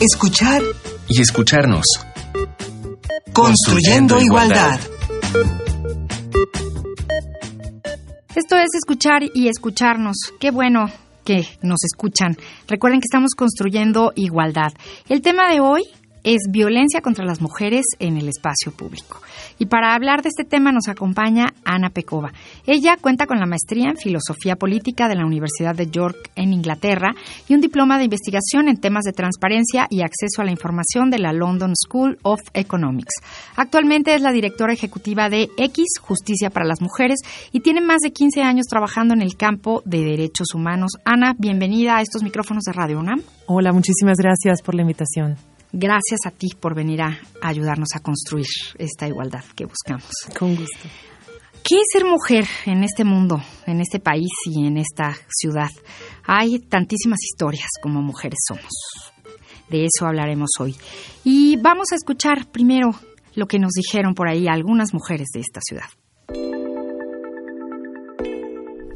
Escuchar y escucharnos. Construyendo, igualdad. Esto es escuchar y escucharnos. Qué bueno que nos escuchan. Recuerden que estamos construyendo igualdad. El tema de hoy es violencia contra las mujeres en el espacio público. Y para hablar de este tema nos acompaña Ana Pecova. Ella cuenta con la maestría en Filosofía Política de la Universidad de York en Inglaterra y un diploma de investigación en temas de transparencia y acceso a la información de la London School of Economics. Actualmente es la directora ejecutiva de X, Justicia para las Mujeres, y tiene más de 15 años trabajando en el campo de derechos humanos. Ana, bienvenida a estos micrófonos de Radio UNAM. Hola, muchísimas gracias por la invitación. Gracias a ti por venir a ayudarnos a construir esta igualdad que buscamos. Con gusto. ¿Qué es ser mujer en este mundo, en este país y en esta ciudad? Hay tantísimas historias como mujeres somos. De eso hablaremos hoy. Y vamos a escuchar primero lo que nos dijeron por ahí algunas mujeres de esta ciudad.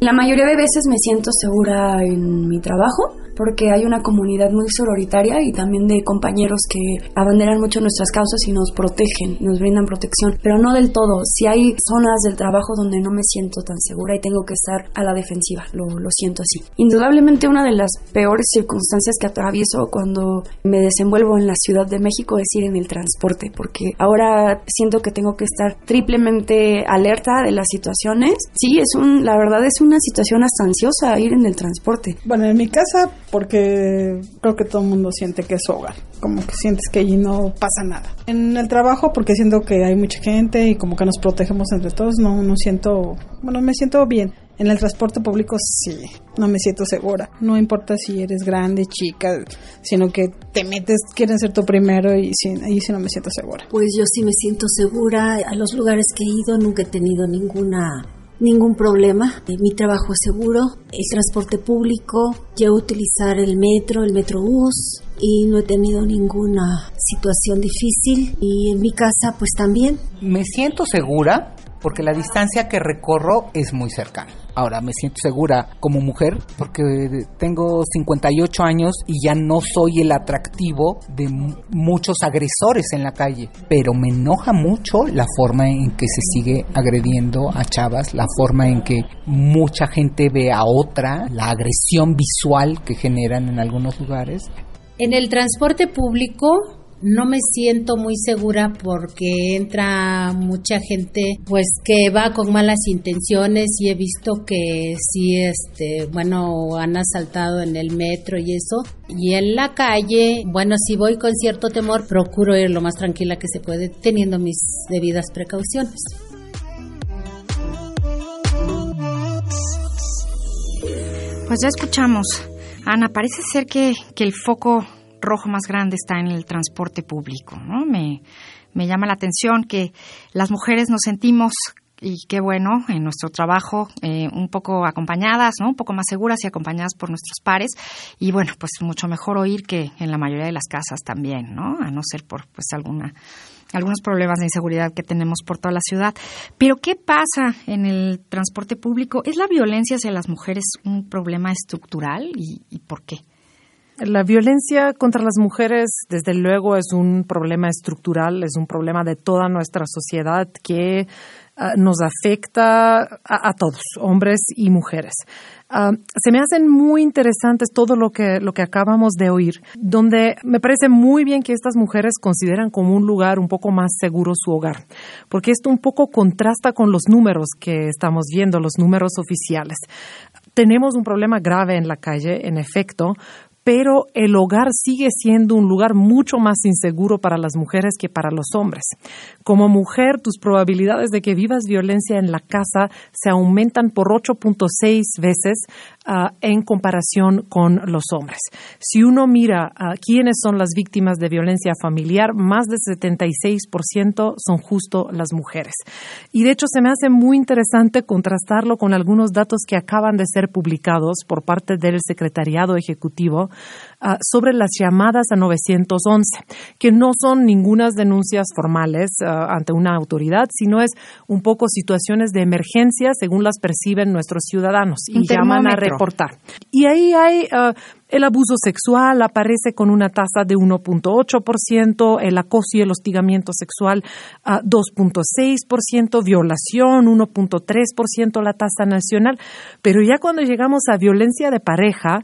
La mayoría de veces me siento segura en mi trabajo porque hay una comunidad muy sororitaria y también de compañeros que abanderan mucho nuestras causas y nos protegen, nos brindan protección, pero no del todo. Si hay zonas del trabajo donde no me siento tan segura y tengo que estar a la defensiva, lo, lo siento así. Indudablemente una de las peores circunstancias que atravieso cuando me desenvuelvo en la Ciudad de México es ir en el transporte, porque ahora siento que tengo que estar triplemente alerta de las situaciones. Sí, es un, la verdad es una situación hasta ansiosa ir en el transporte. Bueno, en mi casa porque creo que todo el mundo siente que es su hogar, como que sientes que allí no pasa nada. En el trabajo porque siento que hay mucha gente y como que nos protegemos entre todos, no, no siento, bueno, me siento bien. En el transporte público sí, no me siento segura. No importa si eres grande, chica, sino que te metes, quieren ser tú primero y sí, ahí sí no me siento segura. Pues yo sí me siento segura. A los lugares que he ido nunca he tenido ninguna ningún problema. Mi trabajo es seguro, el transporte público, yo utilizar el metro, el metrobús y no he tenido ninguna situación difícil y en mi casa pues también. Me siento segura porque la distancia que recorro es muy cercana. Ahora me siento segura como mujer porque tengo 58 años y ya no soy el atractivo de muchos agresores en la calle, pero me enoja mucho la forma en que se sigue agrediendo a chavas, la forma en que mucha gente ve a otra, la agresión visual que generan en algunos lugares. En el transporte público no me siento muy segura porque entra mucha gente pues que va con malas intenciones y he visto que sí este bueno han asaltado en el metro y eso. Y en la calle bueno si voy con cierto temor procuro ir lo más tranquila que se puede teniendo mis debidas precauciones. Pues ya escuchamos. Ana parece ser que, que el foco rojo más grande está en el transporte público. ¿no? Me, me llama la atención que las mujeres nos sentimos y qué bueno en nuestro trabajo eh, un poco acompañadas, ¿no? Un poco más seguras y acompañadas por nuestros pares y bueno, pues mucho mejor oír que en la mayoría de las casas también, ¿no? A no ser por pues alguna algunos problemas de inseguridad que tenemos por toda la ciudad. Pero ¿qué pasa en el transporte público? ¿Es la violencia hacia las mujeres un problema estructural y por qué? La violencia contra las mujeres, desde luego, es un problema estructural, es un problema de toda nuestra sociedad que ah, nos afecta a, todos, hombres y mujeres. Ah, se me hacen muy interesantes todo lo que, lo que acabamos de oír, donde me parece muy bien que estas mujeres consideran como un lugar un poco más seguro su hogar, porque esto un poco contrasta con los números que estamos viendo, los números oficiales. Tenemos un problema grave en la calle, en efecto, pero el hogar sigue siendo un lugar mucho más inseguro para las mujeres que para los hombres. Como mujer, tus probabilidades de que vivas violencia en la casa se aumentan por 8.6 veces uh, en comparación con los hombres. Si uno mira uh, quiénes son las víctimas de violencia familiar, más del 76% son justo las mujeres. Y de hecho se me hace muy interesante contrastarlo con algunos datos que acaban de ser publicados por parte del Secretariado Ejecutivo uh, sobre las llamadas a 911, que no son ningunas denuncias formales ante una autoridad, sino es un poco situaciones de emergencia según las perciben nuestros ciudadanos y llaman a reportar. Y ahí hay El abuso sexual aparece con una tasa de 1.8%, el acoso y el hostigamiento sexual 2.6%, violación 1.3% la tasa nacional, pero ya cuando llegamos a violencia de pareja,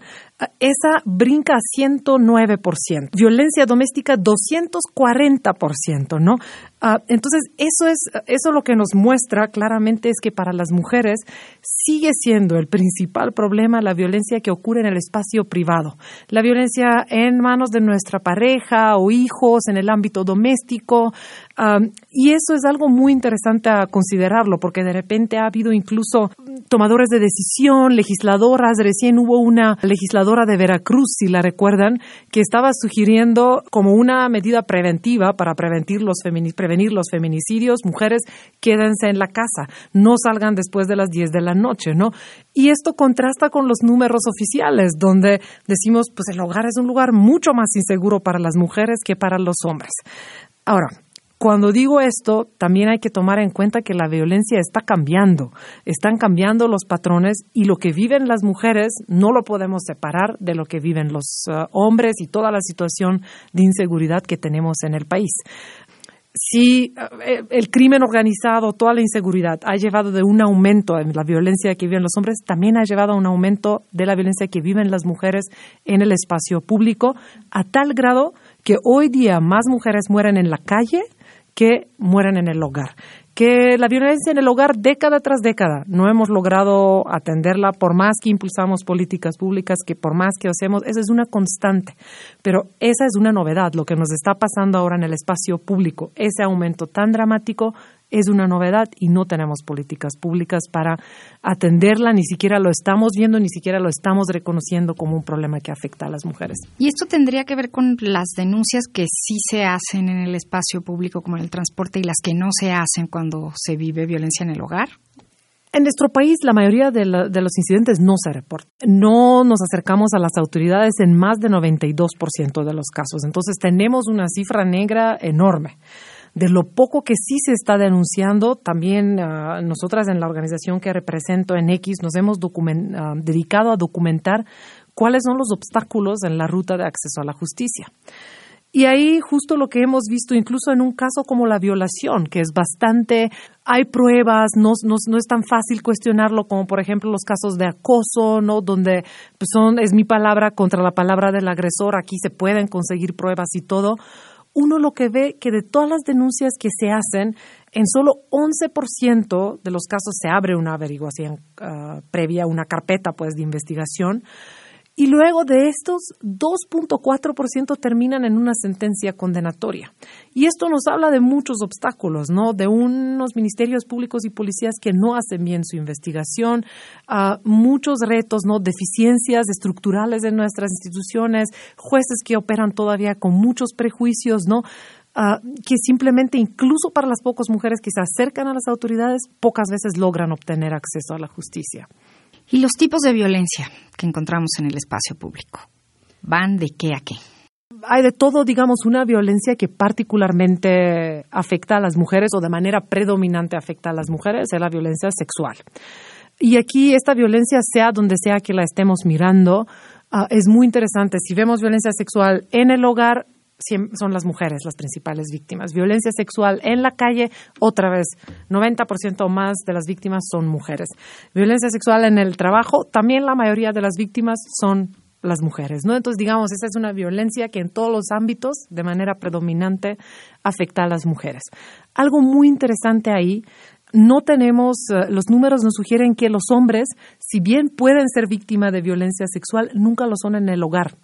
esa brinca a 109%, violencia doméstica 240%, ¿no? Ah, entonces, eso es, eso lo que nos muestra claramente es que para las mujeres sigue siendo el principal problema la violencia que ocurre en el espacio privado. La violencia en manos de nuestra pareja o hijos, en el ámbito doméstico. Ah, y eso es algo muy interesante a considerarlo, porque de repente ha habido incluso tomadores de decisión, legisladoras. Recién hubo una legisladora de Veracruz, si la recuerdan, que estaba sugiriendo como una medida preventiva para prevenir los, prevenir los feminicidios, mujeres, quédense en la casa, no salgan después de las 10 de la noche, ¿no? Y esto contrasta con los números oficiales, donde decimos, pues el hogar es un lugar mucho más inseguro para las mujeres que para los hombres. Ahora, cuando digo esto, también hay que tomar en cuenta que la violencia está cambiando, están cambiando los patrones y lo que viven las mujeres no lo podemos separar de lo que viven los uh, hombres y toda la situación de inseguridad que tenemos en el país. Si uh, el crimen organizado, toda la inseguridad ha llevado de un aumento en la violencia que viven los hombres, también ha llevado a un aumento de la violencia que viven las mujeres en el espacio público, a tal grado que hoy día más mujeres mueren en la calle que mueren en el hogar. Que la violencia en el hogar, década tras década, no hemos logrado atenderla por más que impulsamos políticas públicas, que por más que hacemos, esa es una constante. Pero esa es una novedad, lo que nos está pasando ahora en el espacio público, ese aumento tan dramático es una novedad y no tenemos políticas públicas para atenderla, ni siquiera lo estamos viendo, ni siquiera lo estamos reconociendo como un problema que afecta a las mujeres. ¿Y esto tendría que ver con las denuncias que sí se hacen en el espacio público, como en el transporte, y las que no se hacen cuando se vive violencia en el hogar? En nuestro país la mayoría de, de, los incidentes no se reportan. No nos acercamos a las autoridades en más de 92% de los casos. Entonces tenemos una cifra negra enorme de lo poco que sí se está denunciando, también ah, nosotras en la organización que represento en X nos hemos ah, dedicado a documentar cuáles son los obstáculos en la ruta de acceso a la justicia. Y ahí justo lo que hemos visto, incluso en un caso como la violación, que es bastante, hay pruebas, no, no, es tan fácil cuestionarlo como por ejemplo los casos de acoso, ¿no? Donde pues, son, es mi palabra contra la palabra del agresor, aquí se pueden conseguir pruebas y todo uno lo que ve que de todas las denuncias que se hacen, en solo 11% de los casos se abre una averiguación uh, previa, una carpeta pues de investigación. Y luego de estos, 2.4% terminan en una sentencia condenatoria. Y esto nos habla de muchos obstáculos, ¿no? De unos ministerios públicos y policías que no hacen bien su investigación, muchos retos, ¿no? Deficiencias estructurales en nuestras instituciones, jueces que operan todavía con muchos prejuicios, ¿no? Que simplemente, incluso para las pocas mujeres que se acercan a las autoridades, pocas veces logran obtener acceso a la justicia. ¿Y los tipos de violencia que encontramos en el espacio público? ¿Van de qué a qué? Hay de todo, digamos, una violencia que particularmente afecta a las mujeres o de manera predominante afecta a las mujeres, es la violencia sexual. Y aquí esta violencia, sea donde sea que la estemos mirando, uh, es muy interesante. Si vemos violencia sexual en el hogar, son las mujeres las principales víctimas. Violencia sexual en la calle, otra vez, 90% o más de las víctimas son mujeres. Violencia sexual en el trabajo, también la mayoría de las víctimas son las mujeres. Entonces, digamos, esa es una violencia que en todos los ámbitos, de manera predominante, afecta a las mujeres. Algo muy interesante ahí no tenemos, eh, los números nos sugieren que los hombres, si bien pueden ser víctimas de violencia sexual, nunca lo son en el hogar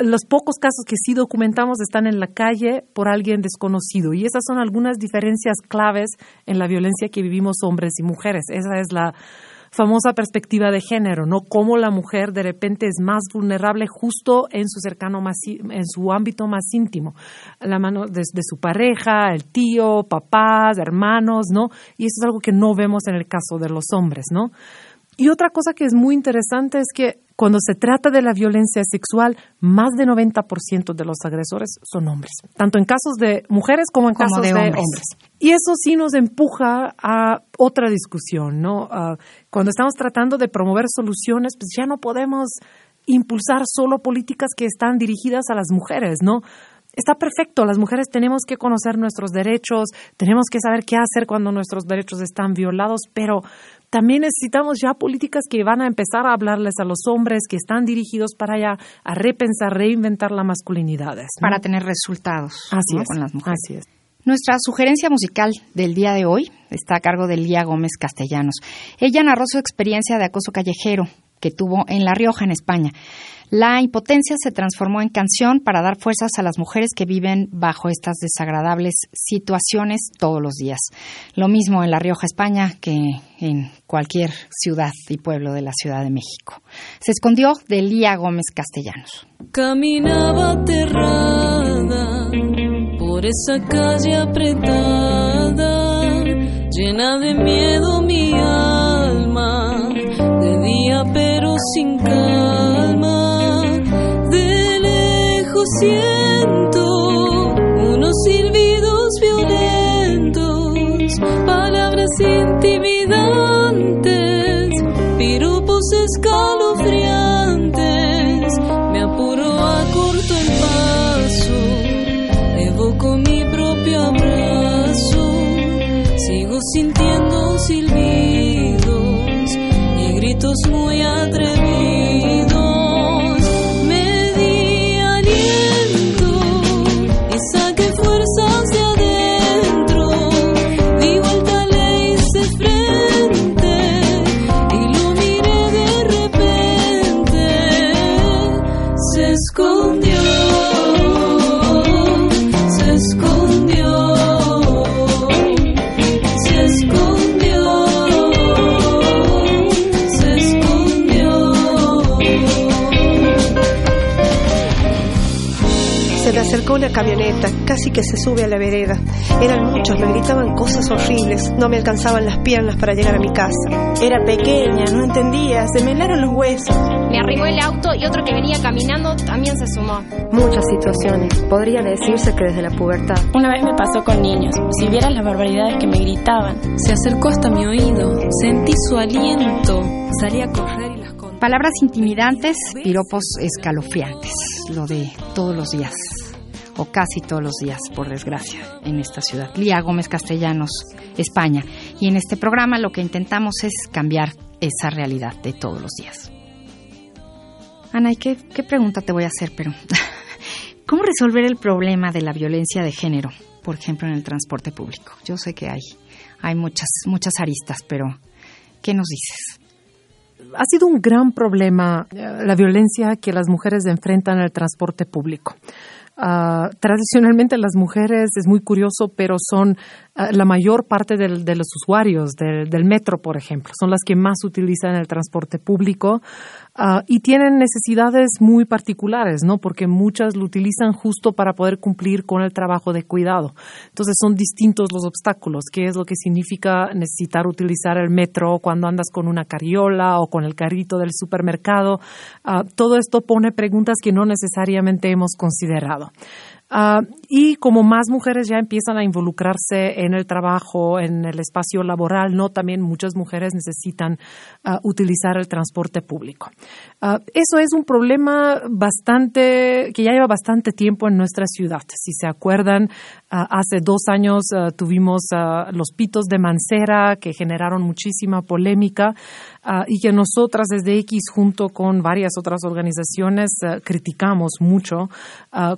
los pocos casos que sí documentamos están en la calle por alguien desconocido. Y esas son algunas diferencias claves en la violencia que vivimos hombres y mujeres. Esa es la famosa perspectiva de género, ¿no? Cómo la mujer de repente es más vulnerable justo en su cercano más, en su ámbito más íntimo, la mano de, de, su pareja, el tío, papás, hermanos, ¿no? Y eso es algo que no vemos en el caso de los hombres, ¿no? Y otra cosa que es muy interesante es que cuando se trata de la violencia sexual, más de 90% de los agresores son hombres, tanto en casos de mujeres como en casos de, hombres. Y eso sí nos empuja a otra discusión, ¿no? Uh, cuando estamos tratando de promover soluciones, pues ya no podemos impulsar solo políticas que están dirigidas a las mujeres, ¿no? Está perfecto, las mujeres tenemos que conocer nuestros derechos, tenemos que saber qué hacer cuando nuestros derechos están violados, pero también necesitamos ya políticas que van a empezar a hablarles a los hombres, que están dirigidos para allá a repensar, reinventar la masculinidad. Para tener resultados Así con las mujeres. Así es. Nuestra sugerencia musical del día de hoy está a cargo de Lía Gómez Castellanos. Ella narró su experiencia de acoso callejero que tuvo en La Rioja, en España. La impotencia se transformó en canción para dar fuerzas a las mujeres que viven bajo estas desagradables situaciones todos los días. Lo mismo en La Rioja, España, que en cualquier ciudad y pueblo de la Ciudad de México. Se escondió de Lía Gómez Castellanos. Caminaba aterrada por esa calle apretada, llena de miedo mi sin calma siento unos silbidos violentos, palabras intimidantes, piropos escalofriantes. Me apuro a corto el paso, evoco mi propio abrazo, sigo sintiendo casi que se sube a la vereda. Eran muchos, me gritaban cosas horribles. No me alcanzaban las piernas para llegar a mi casa. Era pequeña, no entendía, se me helaron los huesos. Me arrimó el auto y otro que venía caminando también se sumó. Muchas situaciones, podría decirse que desde la pubertad. Una vez me pasó con niños, si vieras las barbaridades que me gritaban. Se acercó hasta mi oído, sentí su aliento, salí a correr y las. Palabras intimidantes, piropos escalofriantes, lo de todos los días o casi todos los días, por desgracia, en esta ciudad. Lía Gómez Castellanos, España. Y en este programa lo que intentamos es cambiar esa realidad de todos los días. Ana, ¿y qué, qué pregunta te voy a hacer? Pero, ¿cómo resolver el problema de la violencia de género, por ejemplo, en el transporte público? Yo sé que hay, hay muchas, muchas aristas, pero ¿qué nos dices? Ha sido un gran problema eh, la violencia que las mujeres enfrentan en el transporte público. Uh, tradicionalmente las mujeres, es muy curioso, pero son uh, la mayor parte del, de los usuarios del, metro, por ejemplo. Son las que más utilizan el transporte público uh, y tienen necesidades muy particulares, ¿no? Porque muchas lo utilizan justo para poder cumplir con el trabajo de cuidado. Entonces son distintos los obstáculos. ¿Qué es lo que significa necesitar utilizar el metro cuando andas con una carriola o con el carrito del supermercado? todo esto pone preguntas que no necesariamente hemos considerado. Uh, y como más mujeres ya empiezan a involucrarse en el trabajo, en el espacio laboral, no también muchas mujeres necesitan uh, utilizar el transporte público. Uh, eso es un problema bastante que ya lleva bastante tiempo en nuestra ciudad. Si se acuerdan, hace dos años tuvimos los pitos de Mancera que generaron muchísima polémica y que nosotras desde X junto con varias otras organizaciones criticamos mucho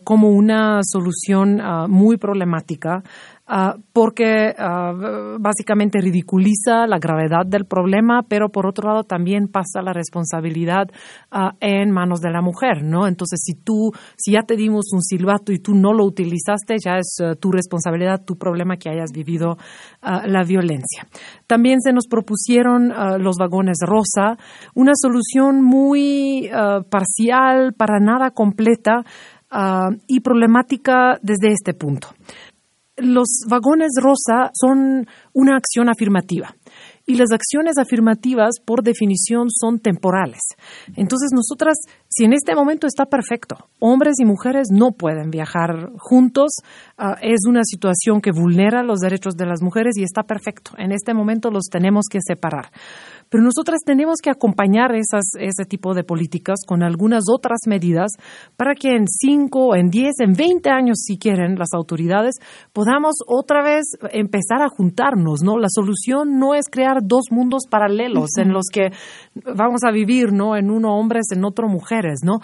como una solución ah, muy problemática Ah, porque ah, básicamente ridiculiza la gravedad del problema, pero por otro lado también pasa la responsabilidad ah, en manos de la mujer, ¿no? Entonces, si tú, si ya te dimos un silbato y tú no lo utilizaste, ya es tu responsabilidad, tu problema que hayas vivido la violencia. También se nos propusieron los vagones rosa, una solución muy parcial, para nada completa. y problemática desde este punto los vagones rosa son una acción afirmativa. y las acciones afirmativas, por definición, son temporales. Entonces, nosotras, si en este momento está perfecto, hombres y mujeres no pueden viajar juntos, ah, es una situación que vulnera los derechos de las mujeres y está perfecto. En este momento los tenemos que separar. Pero nosotras tenemos que acompañar esas, ese tipo de políticas con algunas otras medidas para que en 5, en 10, en 20 años, si quieren, las autoridades podamos otra vez empezar a juntarnos, ¿no? La solución no es crear dos mundos paralelos en los que vamos a vivir, ¿no? En uno hombres, en otro mujeres, ¿no?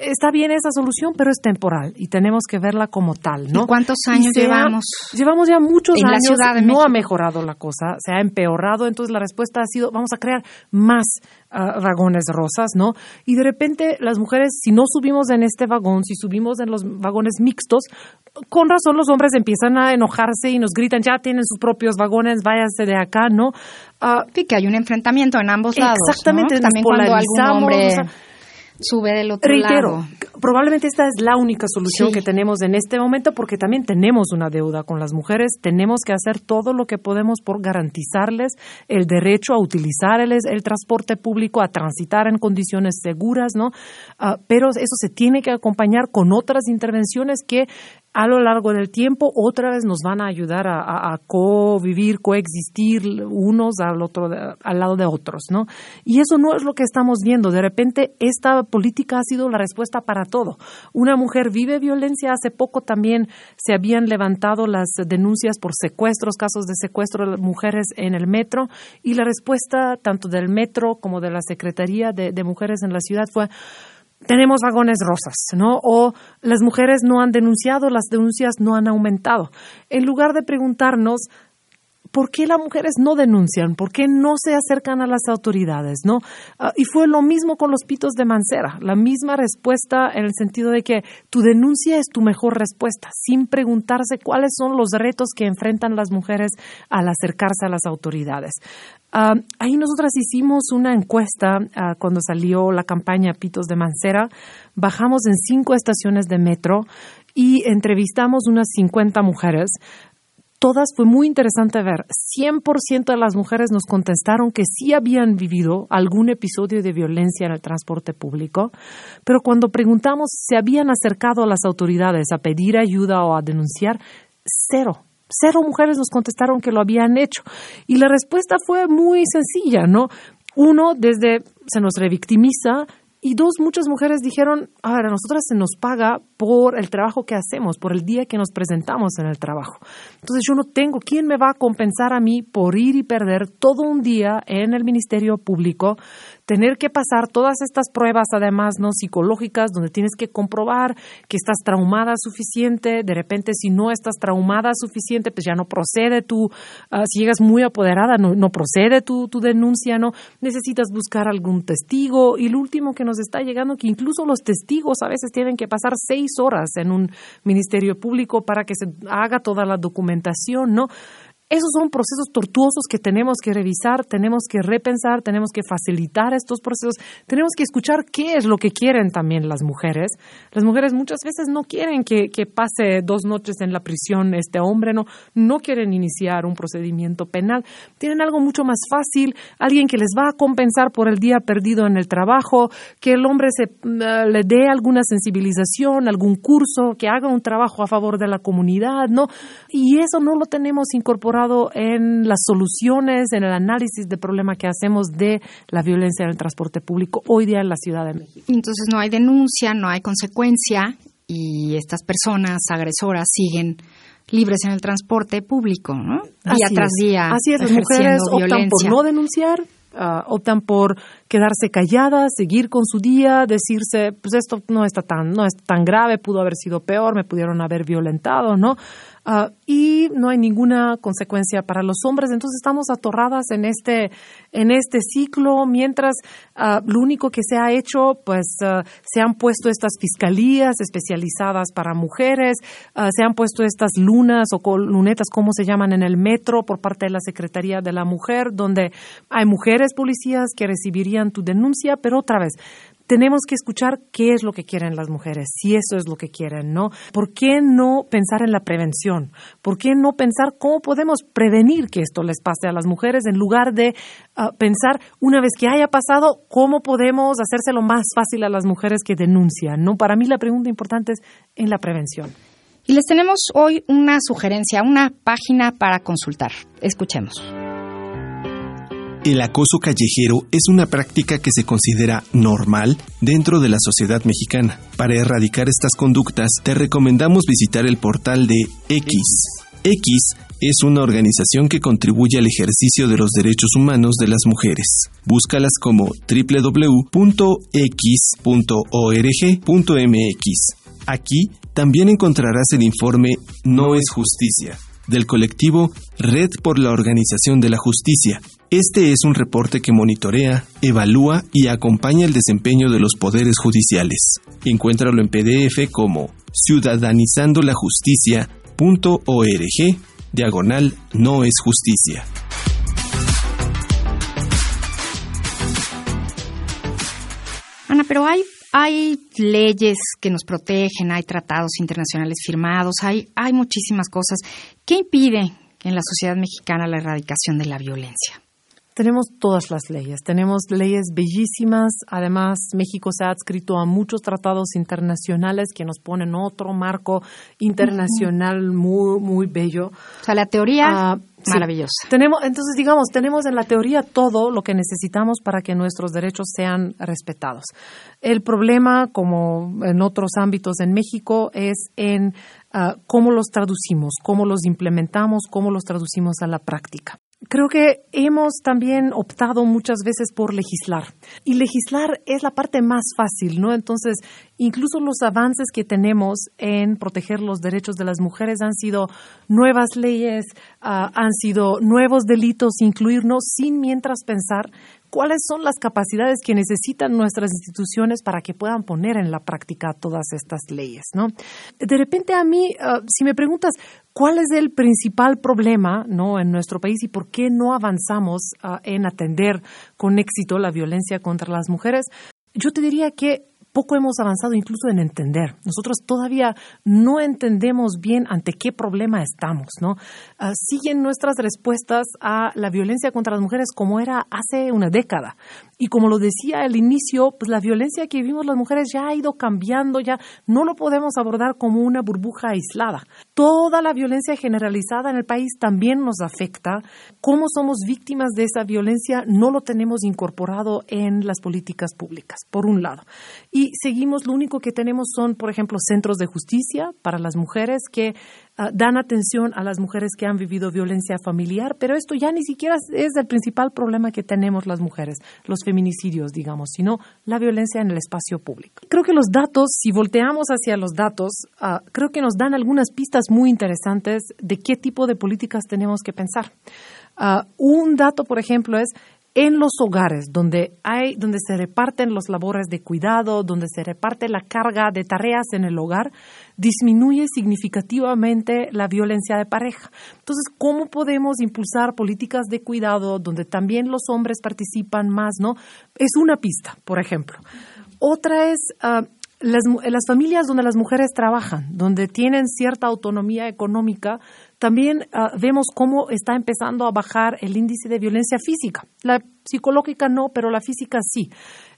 Está bien esa solución, pero es temporal y tenemos que verla como tal, ¿no? cuántos años llevamos? llevamos ya muchos en años. La ciudad de no ha mejorado la cosa, se ha empeorado. Entonces la respuesta ha sido vamos a crear más uh, vagones rosas, ¿no? Y de repente las mujeres, si no subimos en este vagón, si subimos en los vagones mixtos, con razón los hombres empiezan a enojarse y nos gritan ya tienen sus propios vagones, váyanse de acá, ¿no? Uh, sí, que hay un enfrentamiento en ambos lados. Exactamente, ¿no? también cuando algún hombre o sea, sube del otro Reitero, lado. probablemente esta es la única solución sí. que tenemos en este momento porque también tenemos una deuda con las mujeres. Tenemos que hacer todo lo que podemos por garantizarles el derecho a utilizar el, el transporte público, a transitar en condiciones seguras, ¿no? Uh, pero eso se tiene que acompañar con otras intervenciones que a lo largo del tiempo otra vez nos van a ayudar a, a, a convivir, coexistir unos al otro, al lado de otros, ¿no? Y eso no es lo que estamos viendo. De repente esta política ha sido la respuesta para todo. Una mujer vive violencia. Hace poco también se habían levantado las denuncias por secuestros, casos de secuestro de mujeres en el metro y la respuesta tanto del metro como de la Secretaría de, de Mujeres en la ciudad fue tenemos vagones rosas, ¿no? O las mujeres no han denunciado, las denuncias no han aumentado. En lugar de preguntarnos ¿por qué las mujeres no denuncian? ¿Por qué no se acercan a las autoridades? ¿no? Uh, y fue lo mismo con los pitos de Mancera, la misma respuesta en el sentido de que tu denuncia es tu mejor respuesta, sin preguntarse cuáles son los retos que enfrentan las mujeres al acercarse a las autoridades. Uh, ahí nosotras hicimos una encuesta uh, cuando salió la campaña Pitos de Mancera. Bajamos en cinco estaciones de metro y entrevistamos unas 50 mujeres todas fue muy interesante ver. 100% de las mujeres nos contestaron que sí habían vivido algún episodio de violencia en el transporte público, pero cuando preguntamos si habían acercado a las autoridades a pedir ayuda o a denunciar, cero. Cero mujeres nos contestaron que lo habían hecho. Y la respuesta fue muy sencilla, ¿no? Uno, desde se nos revictimiza, y dos, muchas mujeres dijeron, a ver, a nosotras se nos paga por el trabajo que hacemos, por el día que nos presentamos en el trabajo. Entonces yo no tengo, ¿quién me va a compensar a mí por ir y perder todo un día en el Ministerio Público, tener que pasar todas estas pruebas, además, no psicológicas, donde tienes que comprobar que estás traumada suficiente, de repente si no estás traumada suficiente, pues ya no procede tu, uh, si llegas muy apoderada, no, no procede tu, tu denuncia, ¿no? Necesitas buscar algún testigo y lo último que nos está llegando, que incluso los testigos a veces tienen que pasar seis horas en un ministerio público para que se haga toda la documentación, ¿no? Esos son procesos tortuosos que tenemos que revisar, tenemos que repensar, tenemos que facilitar estos procesos, tenemos que escuchar qué es lo que quieren también las mujeres. Las mujeres muchas veces no quieren que, pase dos noches en la prisión este hombre, no, no quieren iniciar un procedimiento penal, tienen algo mucho más fácil, alguien que les va a compensar por el día perdido en el trabajo, que el hombre se, uh, le dé alguna sensibilización, algún curso, que haga un trabajo a favor de la comunidad, ¿no? Y eso no lo tenemos incorporado en las soluciones, en el análisis de problema que hacemos de la violencia en el transporte público hoy día en la Ciudad de México. Entonces no hay denuncia, no hay consecuencia y estas personas agresoras siguen libres en el transporte público, ¿no? Día Así tras es. día. Así es, las mujeres optan por no denunciar, Uh, optan por quedarse calladas, seguir con su día, decirse, pues esto no está tan, no es tan grave, pudo haber sido peor, me pudieron haber violentado, ¿no? Uh, y no hay ninguna consecuencia para los hombres. Entonces estamos atorradas en este, en este ciclo, mientras uh, lo único que se ha hecho, pues se han puesto estas fiscalías especializadas para mujeres, se han puesto estas lunas o lunetas, como se llaman en el metro, por parte de la Secretaría de la Mujer, donde hay mujeres policías que recibirían tu denuncia, pero otra vez, tenemos que escuchar qué es lo que quieren las mujeres, si eso es lo que quieren, ¿no? ¿Por qué no pensar en la prevención? ¿Por qué no pensar cómo podemos prevenir que esto les pase a las mujeres en lugar de ah, pensar una vez que haya pasado, cómo podemos hacérselo más fácil a las mujeres que denuncian, ¿no? Para mí la pregunta importante es en la prevención. Y les tenemos hoy una sugerencia, una página para consultar. Escuchemos. El acoso callejero es una práctica que se considera normal dentro de la sociedad mexicana. Para erradicar estas conductas, te recomendamos visitar el portal de X. X es una organización que contribuye al ejercicio de los derechos humanos de las mujeres. Búscalas como www.x.org.mx. Aquí también encontrarás el informe No es justicia del colectivo Red por la Organización de la Justicia. Este es un reporte que monitorea, evalúa y acompaña el desempeño de los poderes judiciales. Encuéntralo en PDF como ciudadanizandolajusticia.org diagonal no es justicia. Ana, pero hay hay leyes que nos protegen, hay tratados internacionales firmados, hay, hay muchísimas cosas. ¿Qué impide en la sociedad mexicana la erradicación de la violencia? Tenemos todas las leyes, tenemos leyes bellísimas, además México se ha adscrito a muchos tratados internacionales que nos ponen otro marco internacional muy, muy bello. O sea, la teoría ah, maravillosa. Tenemos, entonces, digamos, tenemos en la teoría todo lo que necesitamos para que nuestros derechos sean respetados. El problema, como en otros ámbitos en México, es en ah, cómo los traducimos, cómo los implementamos, cómo los traducimos a la práctica. Creo que hemos también optado muchas veces por legislar. Y legislar es la parte más fácil, ¿no? Entonces, incluso los avances que tenemos en proteger los derechos de las mujeres han sido nuevas leyes, ah, han sido nuevos delitos, incluirnos sin mientras pensar cuáles son las capacidades que necesitan nuestras instituciones para que puedan poner en la práctica todas estas leyes, ¿no? De repente a mí, ah, si me preguntas cuál es el principal problema, ¿no? En nuestro país y por qué no avanzamos ah, en atender con éxito la violencia contra las mujeres, yo te diría que poco hemos avanzado incluso en entender. Nosotros todavía no entendemos bien ante qué problema estamos, ¿no? Ah, siguen nuestras respuestas a la violencia contra las mujeres como era hace una década. Y como lo decía al inicio, pues la violencia que vivimos las mujeres ya ha ido cambiando, ya no lo podemos abordar como una burbuja aislada. Toda la violencia generalizada en el país también nos afecta. Cómo somos víctimas de esa violencia no lo tenemos incorporado en las políticas públicas, por un lado y seguimos, lo único que tenemos son, por ejemplo, centros de justicia para las mujeres que ah, dan atención a las mujeres que han vivido violencia familiar, pero esto ya ni siquiera es el principal problema que tenemos las mujeres, los feminicidios, digamos, sino la violencia en el espacio público. Creo que los datos, si volteamos hacia los datos, ah, creo que nos dan algunas pistas muy interesantes de qué tipo de políticas tenemos que pensar. Ah, un dato, por ejemplo, es en los hogares donde hay donde se reparten los labores de cuidado, donde se reparte la carga de tareas en el hogar, disminuye significativamente la violencia de pareja. Entonces, ¿cómo podemos impulsar políticas de cuidado donde también los hombres participan más, no? Es una pista, por ejemplo. Otra es ah, las, las, familias donde las mujeres trabajan, donde tienen cierta autonomía económica, también ah, vemos cómo está empezando a bajar el índice de violencia física. La psicológica no, pero la física sí.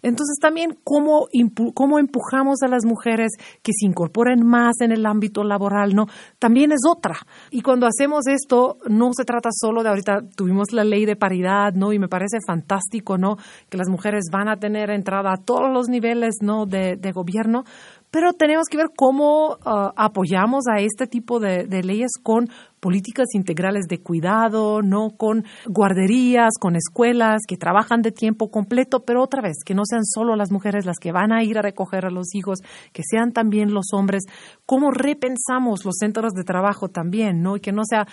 Entonces también cómo, cómo empujamos a las mujeres que se incorporen más en el ámbito laboral, ¿no? También es otra. Y cuando hacemos esto, no se trata solo de ahorita tuvimos la ley de paridad, ¿no? Y me parece fantástico, ¿no? Que las mujeres van a tener entrada a todos los niveles, ¿no? De, de gobierno, pero tenemos que ver cómo ah, apoyamos a este tipo de, leyes con políticas integrales de cuidado, no con guarderías, con escuelas que trabajan de tiempo completo, pero otra vez, que no sean solo las mujeres las que van a ir a recoger a los hijos, que sean también los hombres. Cómo repensamos los centros de trabajo también, ¿no? Y que no sea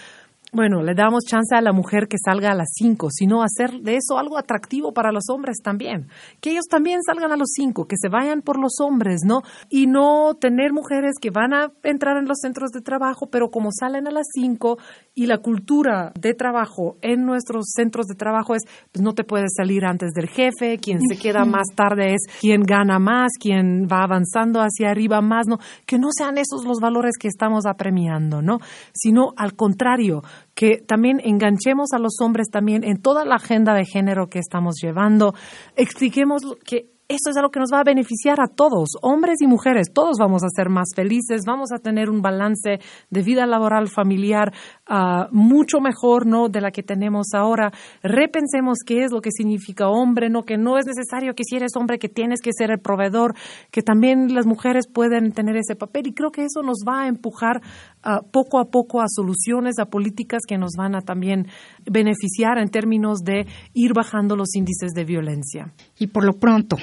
bueno, le damos chance a la mujer que salga a las 5, sino hacer de eso algo atractivo para los hombres también. Que ellos también salgan a los 5, que se vayan por los hombres, ¿no? Y no tener mujeres que van a entrar en los centros de trabajo, pero como salen a las 5 y la cultura de trabajo en nuestros centros de trabajo es, pues no te puedes salir antes del jefe, quien se queda más tarde es quien gana más, quien va avanzando hacia arriba más, ¿no? Que no sean esos los valores que estamos apremiando, ¿no? Sino al contrario, que también enganchemos a los hombres también en toda la agenda de género que estamos llevando, expliquemos que eso es algo que nos va a beneficiar a todos, hombres y mujeres, todos vamos a ser más felices, vamos a tener un balance de vida laboral familiar uh, mucho mejor, ¿no? De la que tenemos ahora. Repensemos qué es lo que significa hombre, ¿no? Que no es necesario que si eres hombre que tienes que ser el proveedor, que también las mujeres pueden tener ese papel y creo que eso nos va a empujar uh, poco a poco a soluciones, a políticas que nos van a también beneficiar en términos de ir bajando los índices de violencia. Y por lo pronto,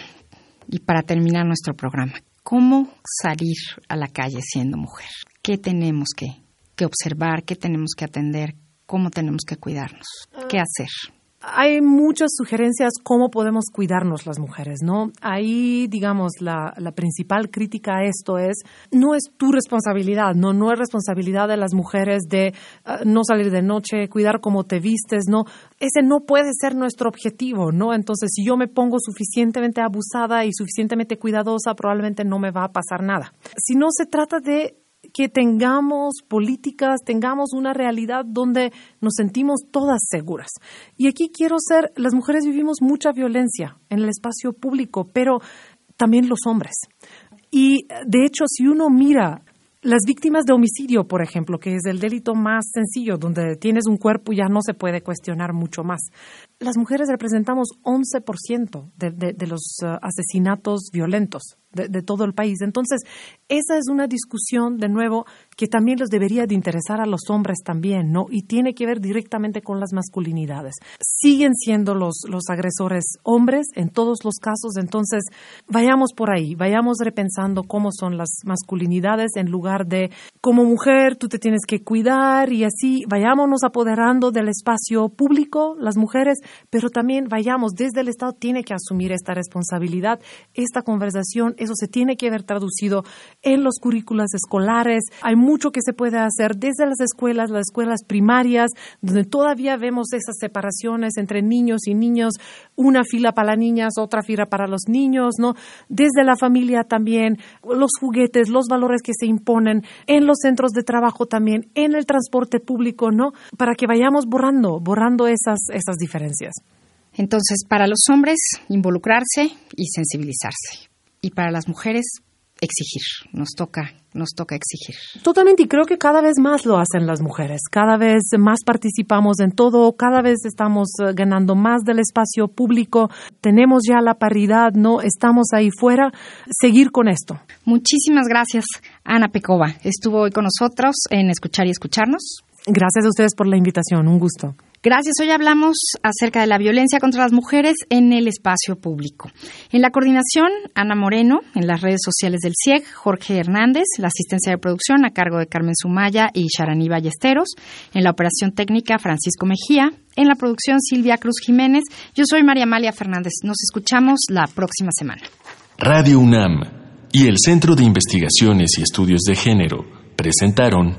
y para terminar nuestro programa, ¿cómo salir a la calle siendo mujer? ¿Qué tenemos que, que observar? ¿Qué tenemos que atender? ¿Cómo tenemos que cuidarnos? ¿Qué hacer? Hay muchas sugerencias cómo podemos cuidarnos las mujeres, ¿no? Ahí, digamos, la, la, principal crítica a esto es, no es tu responsabilidad, ¿no? No es responsabilidad de las mujeres de uh, no salir de noche, cuidar cómo te vistes, ¿no? Ese no puede ser nuestro objetivo, ¿no? Entonces, si yo me pongo suficientemente abusada y suficientemente cuidadosa, probablemente no me va a pasar nada. Si no se trata de que tengamos políticas, tengamos una realidad donde nos sentimos todas seguras. Y aquí quiero ser, las mujeres vivimos mucha violencia en el espacio público, pero también los hombres. Y de hecho, si uno mira las víctimas de homicidio, por ejemplo, que es el delito más sencillo, donde tienes un cuerpo y ya no se puede cuestionar mucho más. Las mujeres representamos 11% de, de, de los uh, asesinatos violentos de, de, todo el país. Entonces, esa es una discusión, de nuevo, que también les debería de interesar a los hombres también, ¿no? Y tiene que ver directamente con las masculinidades. Siguen siendo los, los agresores hombres en todos los casos, entonces vayamos por ahí, vayamos repensando cómo son las masculinidades en lugar de, como mujer, tú te tienes que cuidar y así, vayámonos apoderando del espacio público, las mujeres, pero también vayamos, desde el Estado tiene que asumir esta responsabilidad, esta conversación, eso se tiene que ver traducido en los currículos escolares. Hay mucho que se puede hacer desde las escuelas, las escuelas primarias, donde todavía vemos esas separaciones entre niños y niños, una fila para las niñas, otra fila para los niños, ¿no? Desde la familia también, los juguetes, los valores que se imponen en los centros de trabajo también, en el transporte público, ¿no? Para que vayamos borrando, borrando esas, esas diferencias. Entonces, para los hombres, involucrarse y sensibilizarse. Y para las mujeres, exigir. Nos toca, nos toca exigir. Totalmente, y creo que cada vez más lo hacen las mujeres. Cada vez más participamos en todo, cada vez estamos ganando más del espacio público. Tenemos ya la paridad, no estamos ahí fuera. Seguir con esto. Muchísimas gracias, Ana Pecova. Estuvo hoy con nosotros en Escuchar y Escucharnos. Gracias a ustedes por la invitación, un gusto. Gracias. Hoy hablamos acerca de la violencia contra las mujeres en el espacio público. En la coordinación, Ana Moreno, en las redes sociales del CIEG, Jorge Hernández, la asistencia de producción a cargo de Carmen Sumaya y Sharaní Ballesteros, en la operación técnica, Francisco Mejía, en la producción, Silvia Cruz Jiménez. Yo soy María Amalia Fernández. Nos escuchamos la próxima semana. Radio UNAM y el Centro de Investigaciones y Estudios de Género presentaron